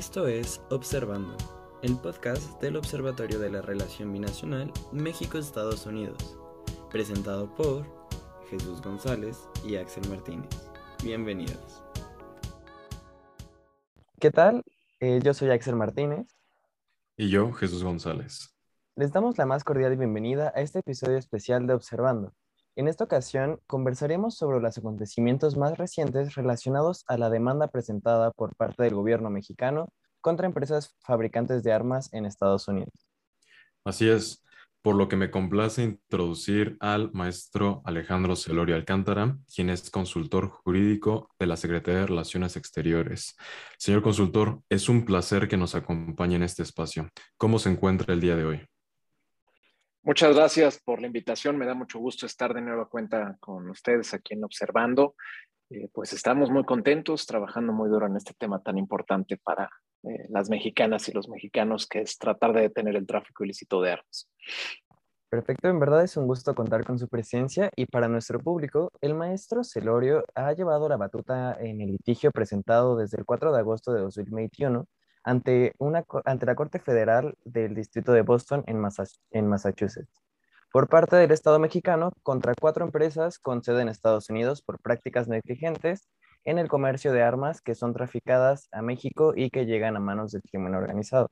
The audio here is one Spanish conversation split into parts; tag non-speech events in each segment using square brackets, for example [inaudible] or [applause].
Esto es Observando, el podcast del Observatorio de la Relación Binacional México-Estados Unidos, presentado por Jesús González y Axel Martínez. Bienvenidos. ¿Qué tal? Eh, yo soy Axel Martínez. Y yo, Jesús González. Les damos la más cordial bienvenida a este episodio especial de Observando. En esta ocasión conversaremos sobre los acontecimientos más recientes relacionados a la demanda presentada por parte del gobierno mexicano contra empresas fabricantes de armas en Estados Unidos. Así es, por lo que me complace introducir al maestro Alejandro Celorio Alcántara, quien es consultor jurídico de la Secretaría de Relaciones Exteriores. Señor consultor, es un placer que nos acompañe en este espacio. ¿Cómo se encuentra el día de hoy? Muchas gracias por la invitación. Me da mucho gusto estar de nueva cuenta con ustedes aquí en Observando. Eh, pues estamos muy contentos, trabajando muy duro en este tema tan importante para eh, las mexicanas y los mexicanos, que es tratar de detener el tráfico ilícito de armas. Perfecto, en verdad es un gusto contar con su presencia y para nuestro público, el maestro Celorio ha llevado la batuta en el litigio presentado desde el 4 de agosto de 2021 ante, una, ante la Corte Federal del Distrito de Boston en, en Massachusetts por parte del Estado mexicano contra cuatro empresas con sede en Estados Unidos por prácticas negligentes en el comercio de armas que son traficadas a México y que llegan a manos del crimen organizado.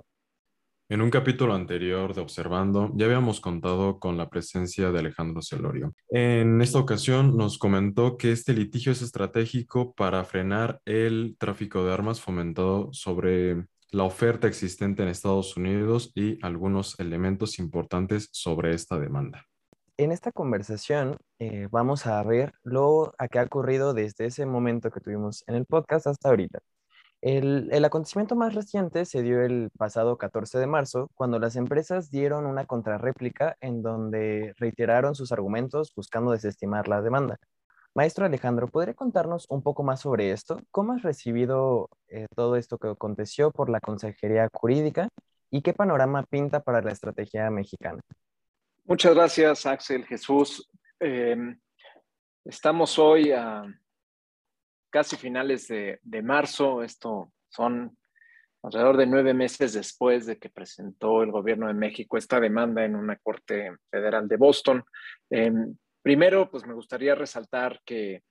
En un capítulo anterior de Observando, ya habíamos contado con la presencia de Alejandro Celorio. En esta ocasión nos comentó que este litigio es estratégico para frenar el tráfico de armas fomentado sobre la oferta existente en Estados Unidos y algunos elementos importantes sobre esta demanda. En esta conversación eh, vamos a ver lo que ha ocurrido desde ese momento que tuvimos en el podcast hasta ahorita. El, el, acontecimiento más reciente se dio el pasado 14 de marzo, cuando las empresas dieron una contrarréplica en donde reiteraron sus argumentos buscando desestimar la demanda. Maestro Alejandro, ¿podría contarnos un poco más sobre esto? ¿Cómo has recibido eh, todo esto que aconteció por la Consejería Jurídica y qué panorama pinta para la estrategia mexicana? Muchas gracias, Axel Jesús. Em, estamos hoy a casi finales de, marzo. Esto son alrededor de nueve meses después de que presentó el gobierno de México esta demanda en una corte federal de Boston. Eh, Primero, pues me gustaría resaltar que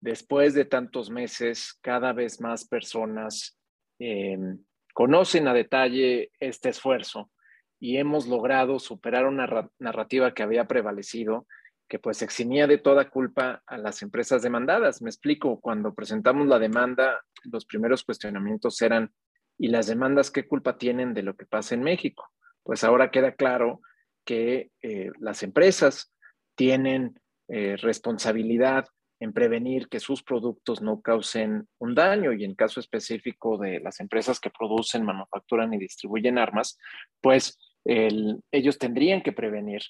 después de tantos meses, cada vez más personas em, conocen a detalle este esfuerzo y hemos logrado superar una narrativa que había prevalecido, que pues eximía de toda culpa a las empresas demandadas. Me explico, cuando presentamos la demanda, los primeros cuestionamientos eran, ¿y las demandas qué culpa tienen de lo que pasa en México? Pues ahora queda claro que eh, las empresas tienen eh, responsabilidad en prevenir que sus productos no causen un daño y en caso específico de las empresas que producen, manufacturan y distribuyen armas, pues ellos tendrían que prevenir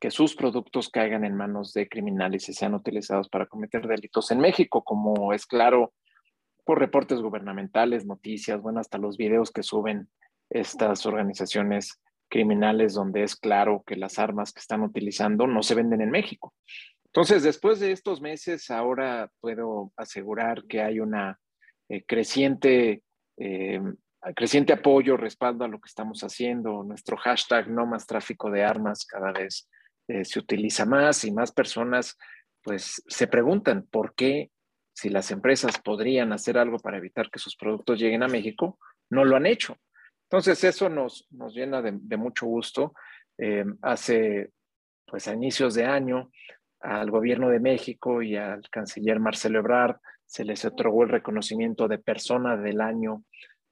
que sus productos caigan en manos de criminales y sean utilizados para cometer delitos en México, como es claro por reportes gubernamentales, noticias, bueno, hasta los videos que suben estas organizaciones criminales donde es claro que las armas que están utilizando no se venden en México. Entonces, después de estos meses, ahora puedo asegurar que hay una eh, creciente, eh, creciente apoyo, respaldo a lo que estamos haciendo. Nuestro hashtag no más tráfico de armas cada vez eh, se utiliza más y más personas pues se preguntan por qué si las empresas podrían hacer algo para evitar que sus productos lleguen a México, no lo han hecho. Entonces, eso nos, nos llena de, mucho gusto. Eh, hace, pues a inicios de año, al gobierno de México y al canciller Marcelo Ebrard se les otorgó el reconocimiento de persona del año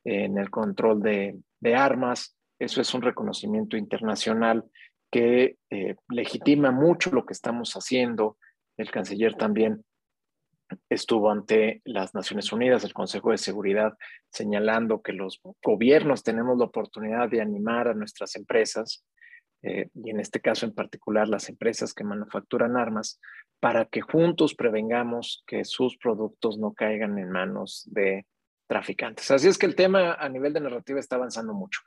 en el control de, armas. Eso es un reconocimiento internacional que eh, legitima mucho lo que estamos haciendo. El canciller también estuvo ante las Naciones Unidas, el Consejo de Seguridad, señalando que los gobiernos tenemos la oportunidad de animar a nuestras empresas, eh, y en este caso en particular las empresas que manufacturan armas, para que juntos prevengamos que sus productos no caigan en manos de traficantes. Así es que el tema a nivel de narrativa está avanzando mucho.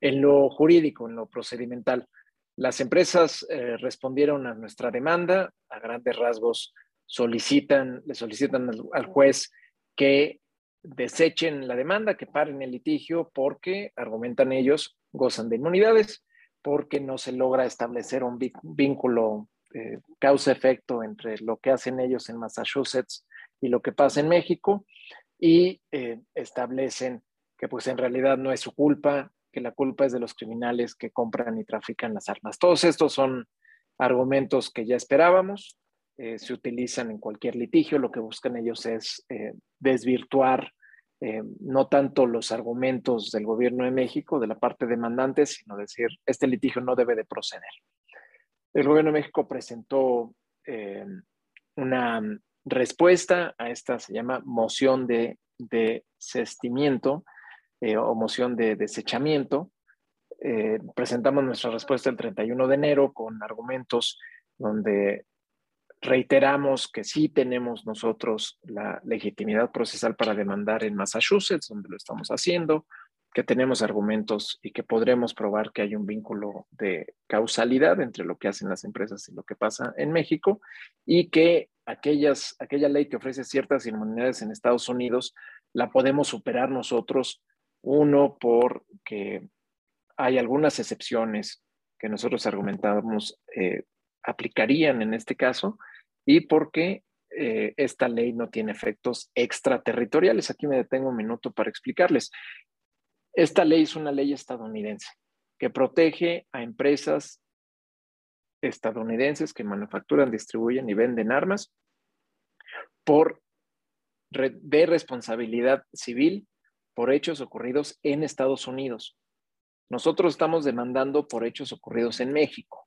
En lo jurídico, en lo procedimental, las empresas eh, respondieron a nuestra demanda, a grandes rasgos solicitan, le solicitan al, juez que desechen la demanda, que paren el litigio, porque, argumentan ellos, gozan de inmunidades, porque no se logra establecer un vínculo eh, causa-efecto entre lo que hacen ellos en Massachusetts y lo que pasa en México, y eh, establecen que pues en realidad no es su culpa, que la culpa es de los criminales que compran y trafican las armas. Todos estos son argumentos que ya esperábamos, eh, se utilizan en cualquier litigio, lo que buscan ellos es eh, desvirtuar eh, no tanto los argumentos del gobierno de México, de la parte demandante, sino decir, este litigio no debe de proceder. El gobierno de México presentó una respuesta a esta, se llama moción de desestimiento, eh, o moción de desechamiento. Presentamos nuestra respuesta el 31 de enero con argumentos donde reiteramos que sí tenemos nosotros la legitimidad procesal para demandar en Massachusetts, donde lo estamos haciendo, que tenemos argumentos y que podremos probar que hay un vínculo de causalidad entre lo que hacen las empresas y lo que pasa en México y que aquellas, aquella ley que ofrece ciertas inmunidades en Estados Unidos la podemos superar nosotros uno, porque hay algunas excepciones que nosotros argumentábamos eh, aplicarían en este caso y porque eh, esta ley no tiene efectos extraterritoriales. Aquí me detengo un minuto para explicarles. Esta ley es una ley estadounidense que protege a empresas estadounidenses que manufacturan, distribuyen y venden armas por responsabilidad civil por hechos ocurridos en Estados Unidos. Nosotros estamos demandando por hechos ocurridos en México.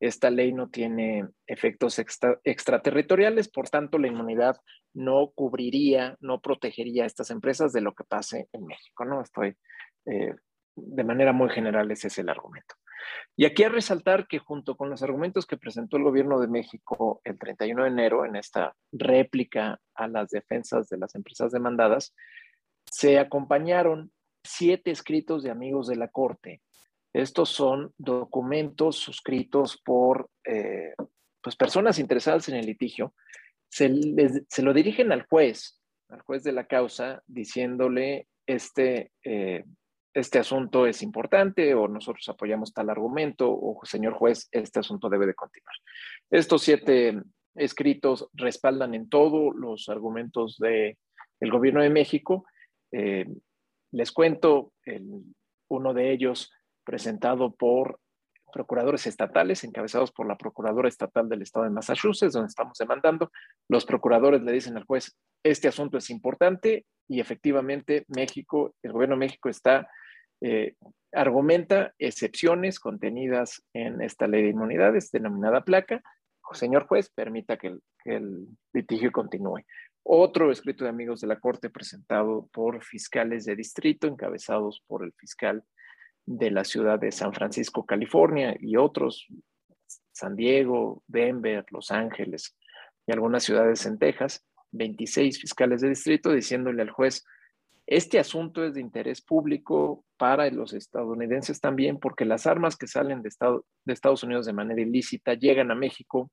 Esta ley no tiene efectos extraterritoriales, por tanto la inmunidad no cubriría, no protegería a estas empresas de lo que pase en México. No estoy, eh, de manera muy general, ese es el argumento. Y aquí a resaltar que junto con los argumentos que presentó el gobierno de México el 31 de enero en esta réplica a las defensas de las empresas demandadas, se acompañaron siete escritos de amigos de la Corte. Estos son documentos suscritos por eh, pues personas interesadas en el litigio. Se, lo dirigen al juez, al juez de la causa, diciéndole este, eh, este asunto es importante o nosotros apoyamos tal argumento o señor juez, este asunto debe de continuar. Estos siete escritos respaldan en todo los argumentos del el gobierno de México eh, les cuento uno de ellos presentado por procuradores estatales, encabezados por la Procuradora Estatal del Estado de Massachusetts, donde estamos demandando. Los procuradores le dicen al juez, este asunto es importante y efectivamente México, el gobierno de México está, eh, argumenta excepciones contenidas en esta ley de inmunidades denominada placa. Señor juez, permita que el litigio continúe. Otro escrito de amigos de la Corte presentado por fiscales de distrito, encabezados por el fiscal de la ciudad de San Francisco, California, y otros, San Diego, Denver, Los Ángeles y algunas ciudades en Texas, 26 fiscales de distrito diciéndole al juez, este asunto es de interés público para los estadounidenses también, porque las armas que salen de, de Estados Unidos de manera ilícita llegan a México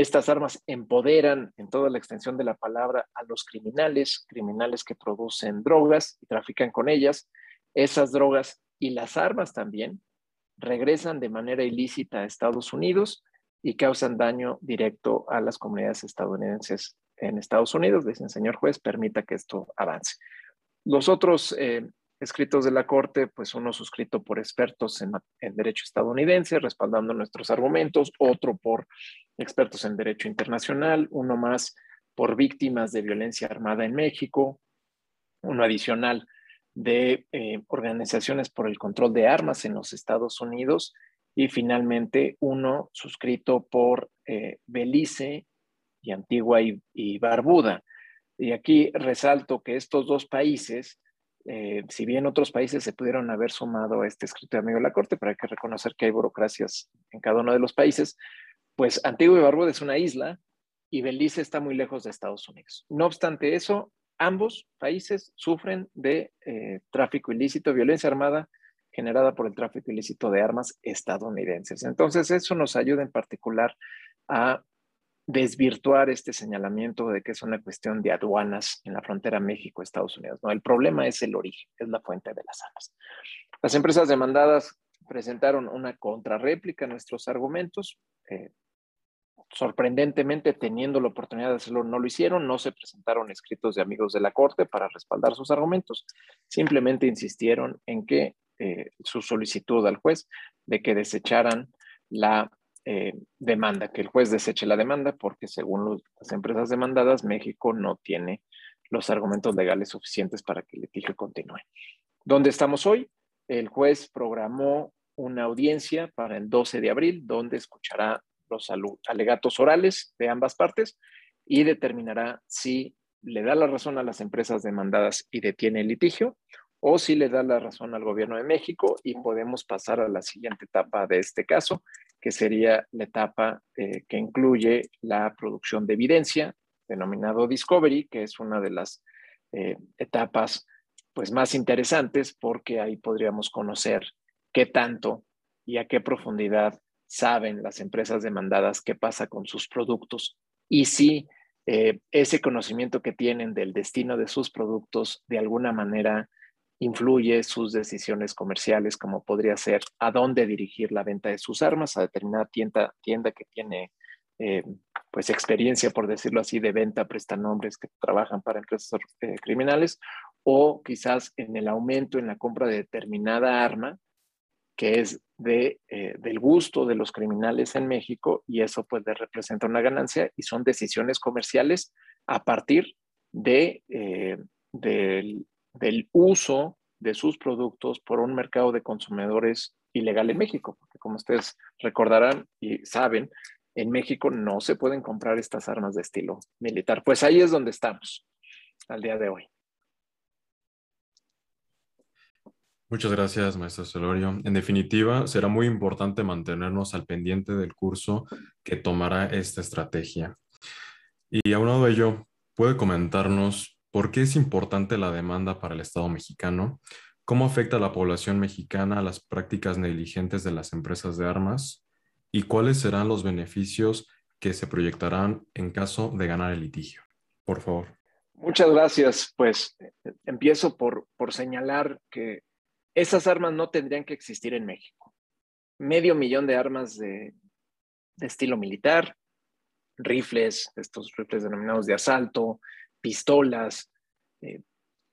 estas armas empoderan en toda la extensión de la palabra a los criminales, criminales que producen drogas y trafican con ellas. Esas drogas y las armas también regresan de manera ilícita a Estados Unidos y causan daño directo a las comunidades estadounidenses en Estados Unidos. Dicen, señor juez, permita que esto avance. Los otros eh, escritos de la Corte, pues uno suscrito por expertos en, derecho estadounidense, respaldando nuestros argumentos, otro por expertos en derecho internacional, uno más por víctimas de violencia armada en México, uno adicional de eh, organizaciones por el control de armas en los Estados Unidos y finalmente uno suscrito por eh, Belice y Antigua y Barbuda. Y aquí resalto que estos dos países eh, si bien otros países se pudieron haber sumado a este escrito de amigo de la Corte, pero hay que reconocer que hay burocracias en cada uno de los países, pues Antigua y Barbuda es una isla y Belice está muy lejos de Estados Unidos. No obstante eso, ambos países sufren de eh, tráfico ilícito, violencia armada generada por el tráfico ilícito de armas estadounidenses. Entonces, eso nos ayuda en particular a desvirtuar este señalamiento de que es una cuestión de aduanas en la frontera México-Estados Unidos. No, el problema es el origen, es la fuente de las armas. Las empresas demandadas presentaron una contrarréplica a nuestros argumentos. Eh, sorprendentemente, teniendo la oportunidad de hacerlo, no lo hicieron, no se presentaron escritos de amigos de la Corte para respaldar sus argumentos, simplemente insistieron en que eh, su solicitud al juez de que desecharan la eh, demanda, que el juez deseche la demanda, porque según las empresas demandadas, México no tiene los argumentos legales suficientes para que el litigio continúe. ¿Dónde estamos hoy? El juez programó una audiencia para el 12 de abril, donde escuchará los alegatos orales de ambas partes y determinará si le da la razón a las empresas demandadas y detiene el litigio o si le da la razón al gobierno de México y podemos pasar a la siguiente etapa de este caso, que sería la etapa eh, que incluye la producción de evidencia, denominado Discovery, que es una de las eh, etapas pues, más interesantes porque ahí podríamos conocer qué tanto y a qué profundidad saben las empresas demandadas qué pasa con sus productos. Y si eh, ese conocimiento que tienen del destino de sus productos de alguna manera influye sus decisiones comerciales, como podría ser a dónde dirigir la venta de sus armas, a determinada tienda, tienda que tiene eh, pues experiencia, por decirlo así, de venta, nombres que trabajan para empresas eh, criminales, o quizás en el aumento en la compra de determinada arma que es de, eh, del gusto de los criminales en México y eso puede representar una ganancia y son decisiones comerciales a partir de, eh, del, uso de sus productos por un mercado de consumidores ilegal en México, porque como ustedes recordarán y saben, en México no se pueden comprar estas armas de estilo militar. Pues ahí es donde estamos al día de hoy. Muchas gracias, maestro Celorio. En definitiva, será muy importante mantenernos al pendiente del curso que tomará esta estrategia. Y aunado a ello, ¿puede comentarnos por qué es importante la demanda para el Estado mexicano? ¿Cómo afecta a la población mexicana a las prácticas negligentes de las empresas de armas? ¿Y cuáles serán los beneficios que se proyectarán en caso de ganar el litigio? Por favor. Muchas gracias. Pues empiezo por, por señalar que esas armas no tendrían que existir en México. Medio millón de armas de, estilo militar, rifles, estos rifles denominados de asalto, pistolas, eh,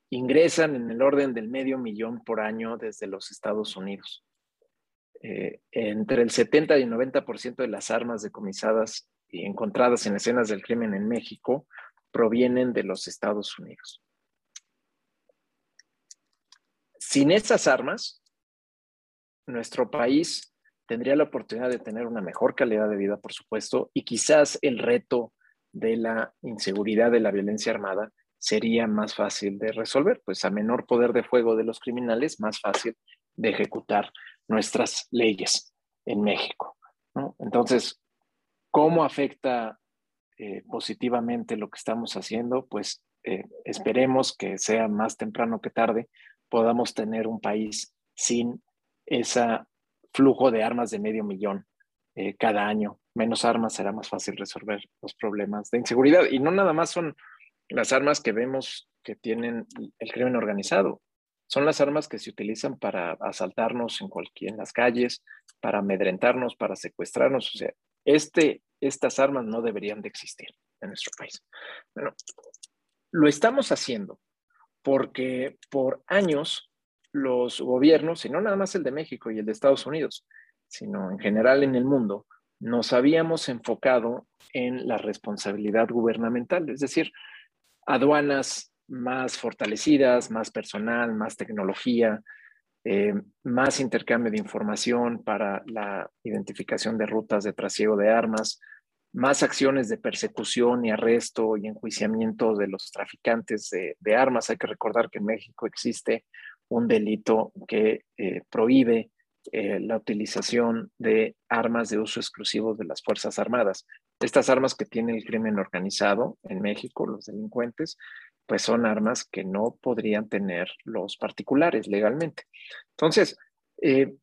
ingresan en el orden del medio millón por año desde los Estados Unidos. Eh, entre el 70 y el 90% de las armas decomisadas y encontradas en escenas del crimen en México provienen de los Estados Unidos. Sin esas armas, nuestro país tendría la oportunidad de tener una mejor calidad de vida, por supuesto, y quizás el reto de la inseguridad, de la violencia armada, sería más fácil de resolver, pues a menor poder de fuego de los criminales, más fácil de ejecutar nuestras leyes en México. Entonces, ¿cómo afecta eh, positivamente lo que estamos haciendo? Pues eh, esperemos que sea más temprano que tarde, podamos tener un país sin ese flujo de armas de medio millón eh, cada año. Menos armas será más fácil resolver los problemas de inseguridad. Y no nada más son las armas que vemos que tienen el crimen organizado. Son las armas que se utilizan para asaltarnos en cualquier en las calles, para amedrentarnos, para secuestrarnos. O sea, este, estas armas no deberían de existir en nuestro país. Bueno, lo estamos haciendo porque por años los gobiernos, y no nada más el de México y el de Estados Unidos, sino en general en el mundo, nos habíamos enfocado en la responsabilidad gubernamental, es decir, aduanas más fortalecidas, más personal, más tecnología, eh, más intercambio de información para la identificación de rutas de trasiego de armas, más acciones de persecución y arresto y enjuiciamiento de los traficantes de, armas. Hay que recordar que en México existe un delito que eh, prohíbe eh, la utilización de armas de uso exclusivo de las Fuerzas Armadas. Estas armas que tiene el crimen organizado en México, los delincuentes, pues son armas que no podrían tener los particulares legalmente. Entonces, eh,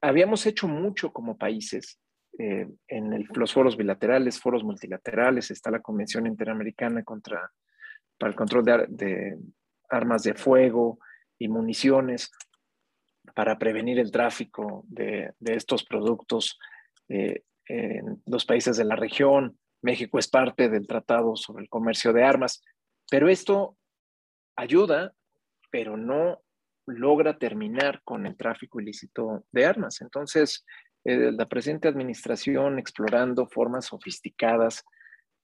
habíamos hecho mucho como países eh, en los foros bilaterales, foros multilaterales, está la Convención Interamericana contra, para el Control de, Armas de Fuego y Municiones, para prevenir el tráfico de, estos productos eh, en los países de la región. México es parte del Tratado sobre el Comercio de Armas, pero esto ayuda, pero no logra terminar con el tráfico ilícito de armas. Entonces, eh, la presente administración explorando formas sofisticadas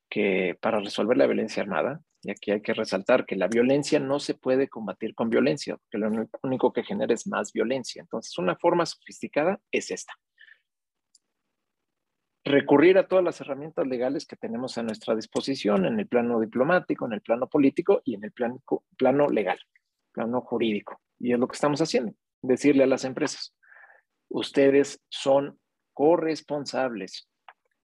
que para resolver la violencia armada, y aquí hay que resaltar que la violencia no se puede combatir con violencia, porque lo único que genera es más violencia. Entonces, una forma sofisticada es esta. Recurrir a todas las herramientas legales que tenemos a nuestra disposición en el plano diplomático, en el plano político y en el plano, plano legal, plano jurídico. Y es lo que estamos haciendo, decirle a las empresas, ustedes son corresponsables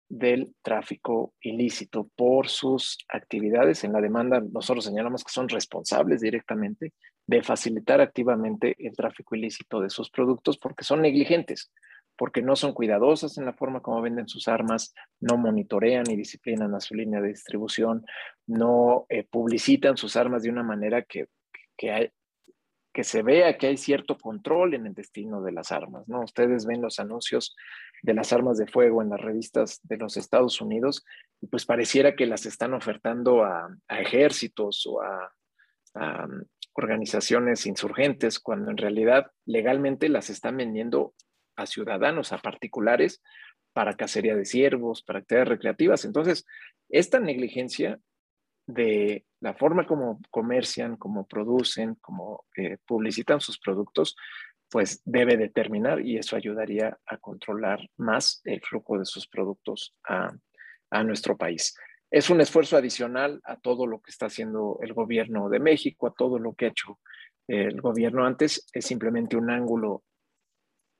del tráfico ilícito por sus actividades. En la demanda nosotros señalamos que son responsables directamente de facilitar activamente el tráfico ilícito de sus productos porque son negligentes, porque no son cuidadosas en la forma como venden sus armas, no monitorean y disciplinan a su línea de distribución, no eh, publicitan sus armas de una manera que, que, se vea que hay cierto control en el destino de las armas, ¿no? Ustedes ven los anuncios de las armas de fuego en las revistas de los Estados Unidos y pues pareciera que las están ofertando a, ejércitos o a, um, organizaciones insurgentes, cuando en realidad legalmente las están vendiendo a ciudadanos, a particulares, para cacería de ciervos, para actividades recreativas. Entonces, esta negligencia de la forma como comercian, como producen, como eh, publicitan sus productos, pues debe determinar y eso ayudaría a controlar más el flujo de sus productos a, nuestro país. Es un esfuerzo adicional a todo lo que está haciendo el gobierno de México, a todo lo que ha hecho el gobierno antes. Es simplemente un ángulo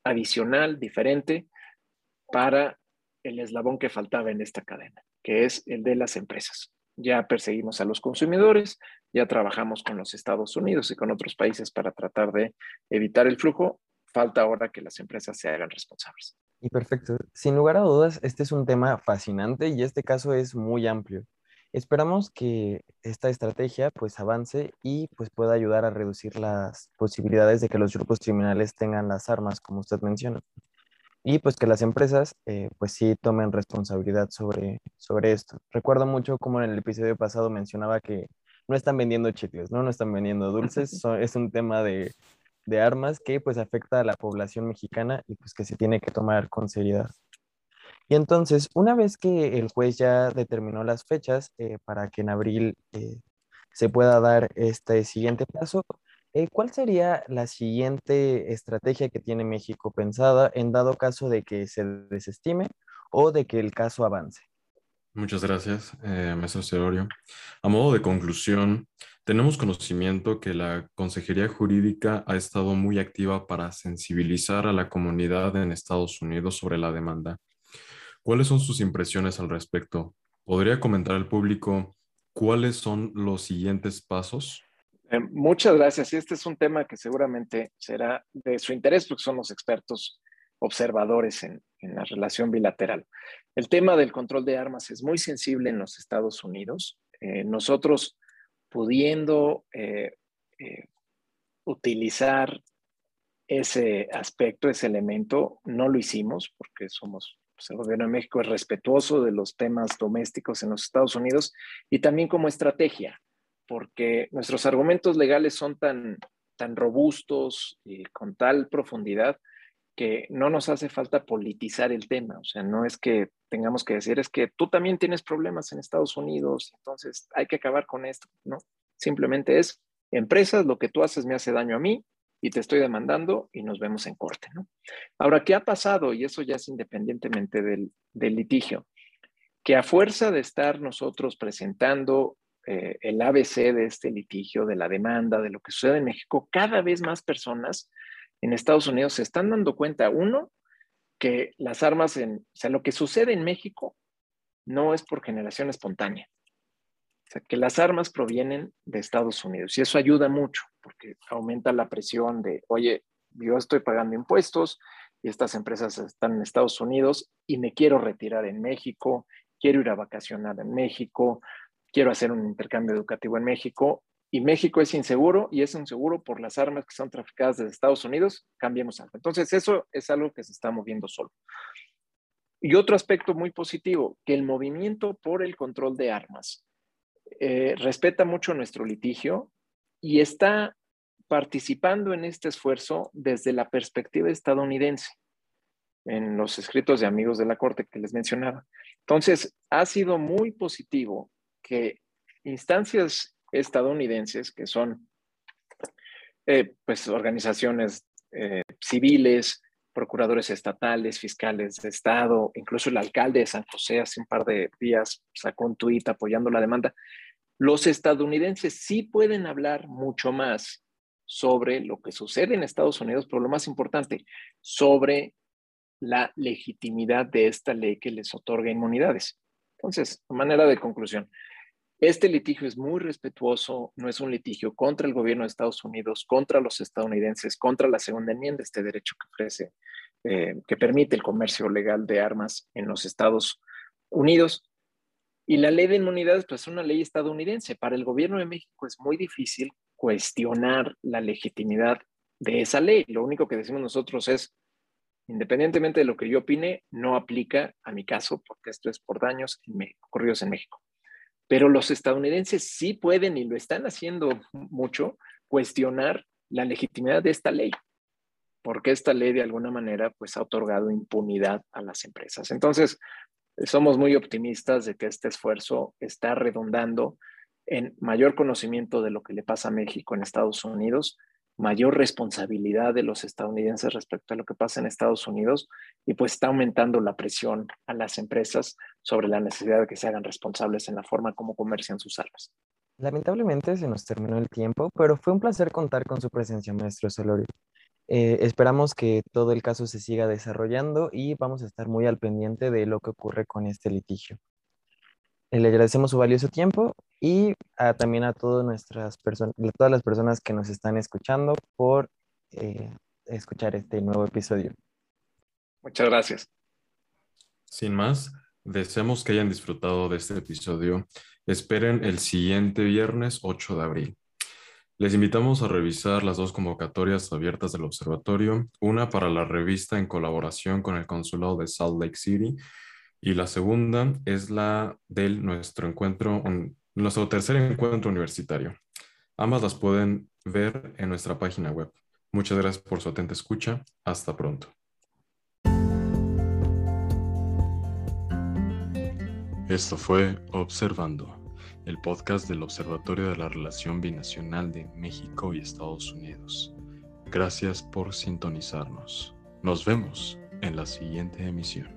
adicional, diferente, para el eslabón que faltaba en esta cadena, que es el de las empresas ya perseguimos a los consumidores, ya trabajamos con los Estados Unidos y con otros países para tratar de evitar el flujo. Falta ahora que las empresas se hagan responsables. Y perfecto. Sin lugar a dudas, este es un tema fascinante y este caso es muy amplio. Esperamos que esta estrategia pues avance y pues pueda ayudar a reducir las posibilidades de que los grupos criminales tengan las armas, como usted menciona y pues que las empresas eh, pues sí tomen responsabilidad sobre, sobre esto. Recuerdo mucho como en el episodio pasado mencionaba que no están vendiendo chicles, ¿no? No están vendiendo dulces, [laughs] es un tema de, de, armas que pues afecta a la población mexicana y pues que se tiene que tomar con seriedad. Y entonces, una vez que el juez ya determinó las fechas eh, para que en abril eh, se pueda dar este siguiente paso, eh, ¿Cuál sería la siguiente estrategia que tiene México pensada en dado caso de que se desestime o de que el caso avance? Muchas gracias, eh, maestro Celorio. A modo de conclusión, tenemos conocimiento que la Consejería Jurídica ha estado muy activa para sensibilizar a la comunidad en Estados Unidos sobre la demanda. ¿Cuáles son sus impresiones al respecto? ¿Podría comentar al público cuáles son los siguientes pasos? Eh, muchas gracias. Este es un tema que seguramente será de su interés porque son los expertos observadores en, la relación bilateral. El tema del control de armas es muy sensible en los Estados Unidos. Eh, nosotros pudiendo eh, utilizar ese aspecto, ese elemento, no lo hicimos porque somos, pues, el gobierno de México es respetuoso de los temas domésticos en los Estados Unidos y también como estrategia porque nuestros argumentos legales son tan, tan robustos y con tal profundidad que no nos hace falta politizar el tema. O sea, no es que tengamos que decir, es que tú también tienes problemas en Estados Unidos, entonces hay que acabar con esto. No, simplemente es, empresas, lo que tú haces me hace daño a mí y te estoy demandando y nos vemos en corte. ¿no? Ahora, ¿qué ha pasado? Y eso ya es independientemente del, del litigio, que a fuerza de estar nosotros presentando eh, el ABC de este litigio, de la demanda, de lo que sucede en México, cada vez más personas en Estados Unidos se están dando cuenta, uno, que las armas, en, o sea, lo que sucede en México no es por generación espontánea. O sea, que las armas provienen de Estados Unidos y eso ayuda mucho porque aumenta la presión de, oye, yo estoy pagando impuestos y estas empresas están en Estados Unidos y me quiero retirar en México, quiero ir a vacacionar en México, quiero hacer un intercambio educativo en México y México es inseguro y es inseguro por las armas que son traficadas desde Estados Unidos, cambiemos algo. Entonces, eso es algo que se está moviendo solo. Y otro aspecto muy positivo, que el movimiento por el control de armas eh, respeta mucho nuestro litigio y está participando en este esfuerzo desde la perspectiva estadounidense, en los escritos de amigos de la Corte que les mencionaba. Entonces, ha sido muy positivo que instancias estadounidenses, que son eh, pues, organizaciones eh, civiles, procuradores estatales, fiscales de Estado, incluso el alcalde de San José hace un par de días sacó un tuit apoyando la demanda. Los estadounidenses sí pueden hablar mucho más sobre lo que sucede en Estados Unidos, pero lo más importante, sobre la legitimidad de esta ley que les otorga inmunidades. Entonces, manera de conclusión, este litigio es muy respetuoso, no es un litigio contra el gobierno de Estados Unidos, contra los estadounidenses, contra la segunda enmienda, este derecho que ofrece, eh, que permite el comercio legal de armas en los Estados Unidos. Y la ley de inmunidades, pues es una ley estadounidense. Para el gobierno de México es muy difícil cuestionar la legitimidad de esa ley. Lo único que decimos nosotros es, independientemente de lo que yo opine, no aplica a mi caso, porque esto es por daños ocurridos en México. Pero los estadounidenses sí pueden y lo están haciendo mucho, cuestionar la legitimidad de esta ley, porque esta ley de alguna manera pues ha otorgado impunidad a las empresas. Entonces, somos muy optimistas de que este esfuerzo está redundando en mayor conocimiento de lo que le pasa a México en Estados Unidos, mayor responsabilidad de los estadounidenses respecto a lo que pasa en Estados Unidos y pues está aumentando la presión a las empresas sobre la necesidad de que se hagan responsables en la forma como comercian sus armas. Lamentablemente se nos terminó el tiempo, pero fue un placer contar con su presencia, maestro Celorio. Eh, esperamos que todo el caso se siga desarrollando y vamos a estar muy al pendiente de lo que ocurre con este litigio. Le agradecemos su valioso tiempo y también a todas, nuestras todas las personas que nos están escuchando por eh, escuchar este nuevo episodio. Muchas gracias. Sin más, deseamos que hayan disfrutado de este episodio. Esperen el siguiente viernes 8 de abril. Les invitamos a revisar las dos convocatorias abiertas del observatorio, una para la revista en colaboración con el Consulado de Salt Lake City y la segunda es la de nuestro encuentro, nuestro tercer encuentro universitario. Ambas las pueden ver en nuestra página web. Muchas gracias por su atenta escucha. Hasta pronto. Esto fue Observando, el podcast del Observatorio de la Relación Binacional de México y Estados Unidos. Gracias por sintonizarnos. Nos vemos en la siguiente emisión.